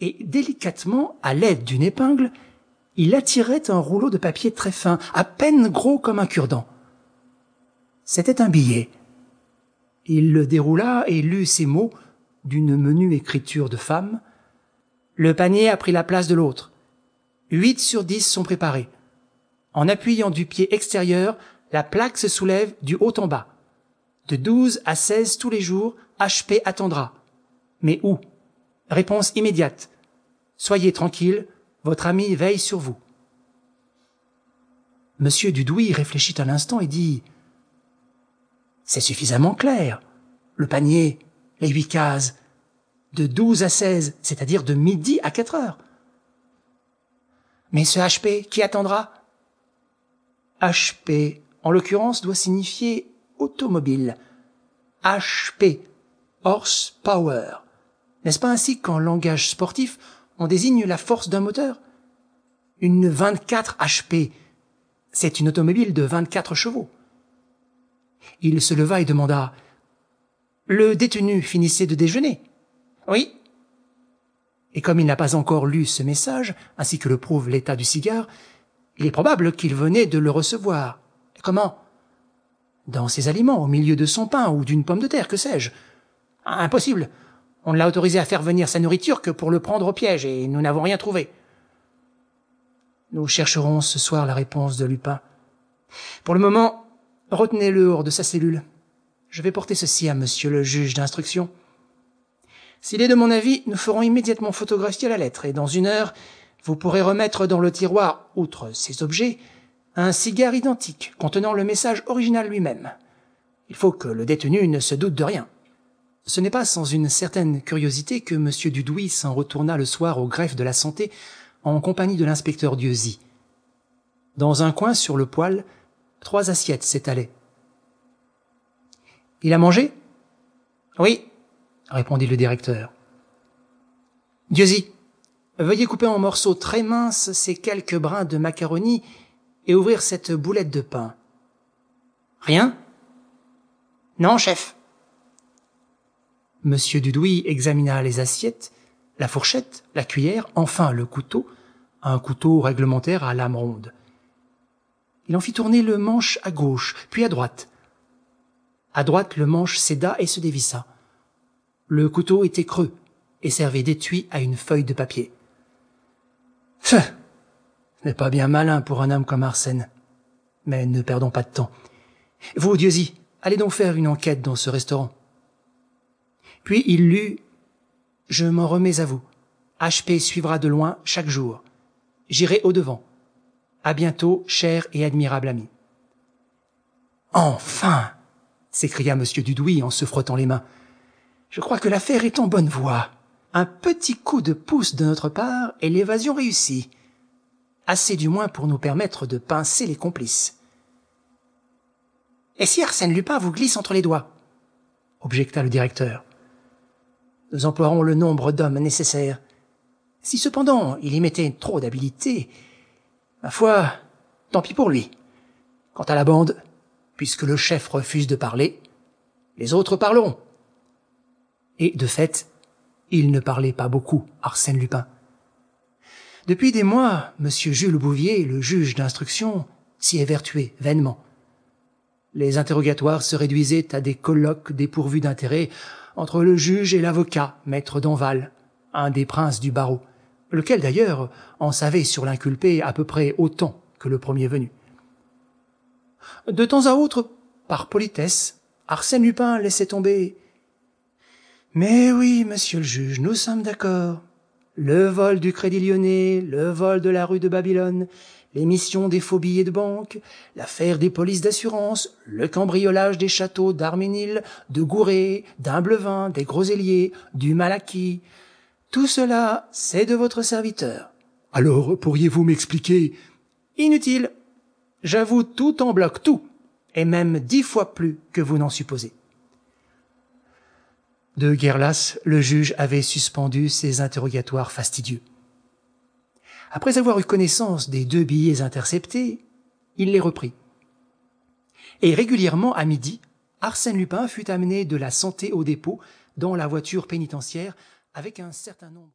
et délicatement, à l'aide d'une épingle, il attirait un rouleau de papier très fin, à peine gros comme un cure-dent. C'était un billet. Il le déroula et lut ces mots d'une menue écriture de femme. Le panier a pris la place de l'autre. Huit sur dix sont préparés. En appuyant du pied extérieur, la plaque se soulève du haut en bas. De douze à seize tous les jours, HP attendra. Mais où? Réponse immédiate. Soyez tranquille, votre ami veille sur vous. Monsieur Dudouis réfléchit un instant et dit C'est suffisamment clair. Le panier, les huit cases, de douze à seize, c'est-à-dire de midi à quatre heures. Mais ce HP, qui attendra? HP, en l'occurrence, doit signifier automobile. HP, horsepower. N'est-ce pas ainsi qu'en langage sportif, on désigne la force d'un moteur? Une 24 HP, c'est une automobile de 24 chevaux. Il se leva et demanda Le détenu finissait de déjeuner? Oui. Et comme il n'a pas encore lu ce message, ainsi que le prouve l'état du cigare, il est probable qu'il venait de le recevoir. Comment? Dans ses aliments, au milieu de son pain ou d'une pomme de terre, que sais-je? Impossible. On ne l'a autorisé à faire venir sa nourriture que pour le prendre au piège, et nous n'avons rien trouvé. Nous chercherons ce soir la réponse de Lupin. Pour le moment, retenez-le hors de sa cellule. Je vais porter ceci à monsieur le juge d'instruction. S'il est de mon avis, nous ferons immédiatement photographier la lettre, et dans une heure, vous pourrez remettre dans le tiroir, outre ces objets, un cigare identique contenant le message original lui-même. Il faut que le détenu ne se doute de rien. Ce n'est pas sans une certaine curiosité que M. Dudouis s'en retourna le soir au greffe de la santé en compagnie de l'inspecteur Dieuzy. Dans un coin sur le poêle, trois assiettes s'étalaient. Il a mangé? Oui, répondit le directeur. Dieuzy, veuillez couper en morceaux très minces ces quelques brins de macaroni et ouvrir cette boulette de pain. Rien? Non, chef. Monsieur Dudouis examina les assiettes, la fourchette, la cuillère, enfin le couteau, un couteau réglementaire à lame ronde. Il en fit tourner le manche à gauche, puis à droite. À droite, le manche céda et se dévissa. Le couteau était creux et servait d'étui à une feuille de papier. Ce n'est pas bien malin pour un homme comme Arsène. Mais ne perdons pas de temps. Vous, Dieuzy, allez donc faire une enquête dans ce restaurant. Puis il lut Je m'en remets à vous. HP suivra de loin chaque jour. J'irai au devant. À bientôt, cher et admirable ami. Enfin s'écria M. Dudouis en se frottant les mains. Je crois que l'affaire est en bonne voie. Un petit coup de pouce de notre part et l'évasion réussie. Assez du moins pour nous permettre de pincer les complices. Et si Arsène Lupin vous glisse entre les doigts? objecta le directeur nous emploierons le nombre d'hommes nécessaires. Si cependant il y mettait trop d'habileté, ma foi, tant pis pour lui. Quant à la bande, puisque le chef refuse de parler, les autres parleront. Et de fait, il ne parlait pas beaucoup, Arsène Lupin. Depuis des mois, M. Jules Bouvier, le juge d'instruction, s'y évertuait vainement. Les interrogatoires se réduisaient à des colloques dépourvus d'intérêt entre le juge et l'avocat, maître Donval, un des princes du barreau, lequel d'ailleurs en savait sur l'inculpé à peu près autant que le premier venu. De temps à autre, par politesse, Arsène Lupin laissait tomber. Mais oui, monsieur le juge, nous sommes d'accord. Le vol du Crédit Lyonnais, le vol de la rue de Babylone, l'émission des faux billets de banque, l'affaire des polices d'assurance, le cambriolage des châteaux d'Arménil, de Gouret, d'Humblevin, des Groselliers, du Malaquis. Tout cela, c'est de votre serviteur. Alors, pourriez-vous m'expliquer? Inutile. J'avoue tout en bloc, tout, et même dix fois plus que vous n'en supposez. De Guerlas, le juge avait suspendu ses interrogatoires fastidieux. Après avoir eu connaissance des deux billets interceptés, il les reprit. Et régulièrement, à midi, Arsène Lupin fut amené de la santé au dépôt dans la voiture pénitentiaire avec un certain nombre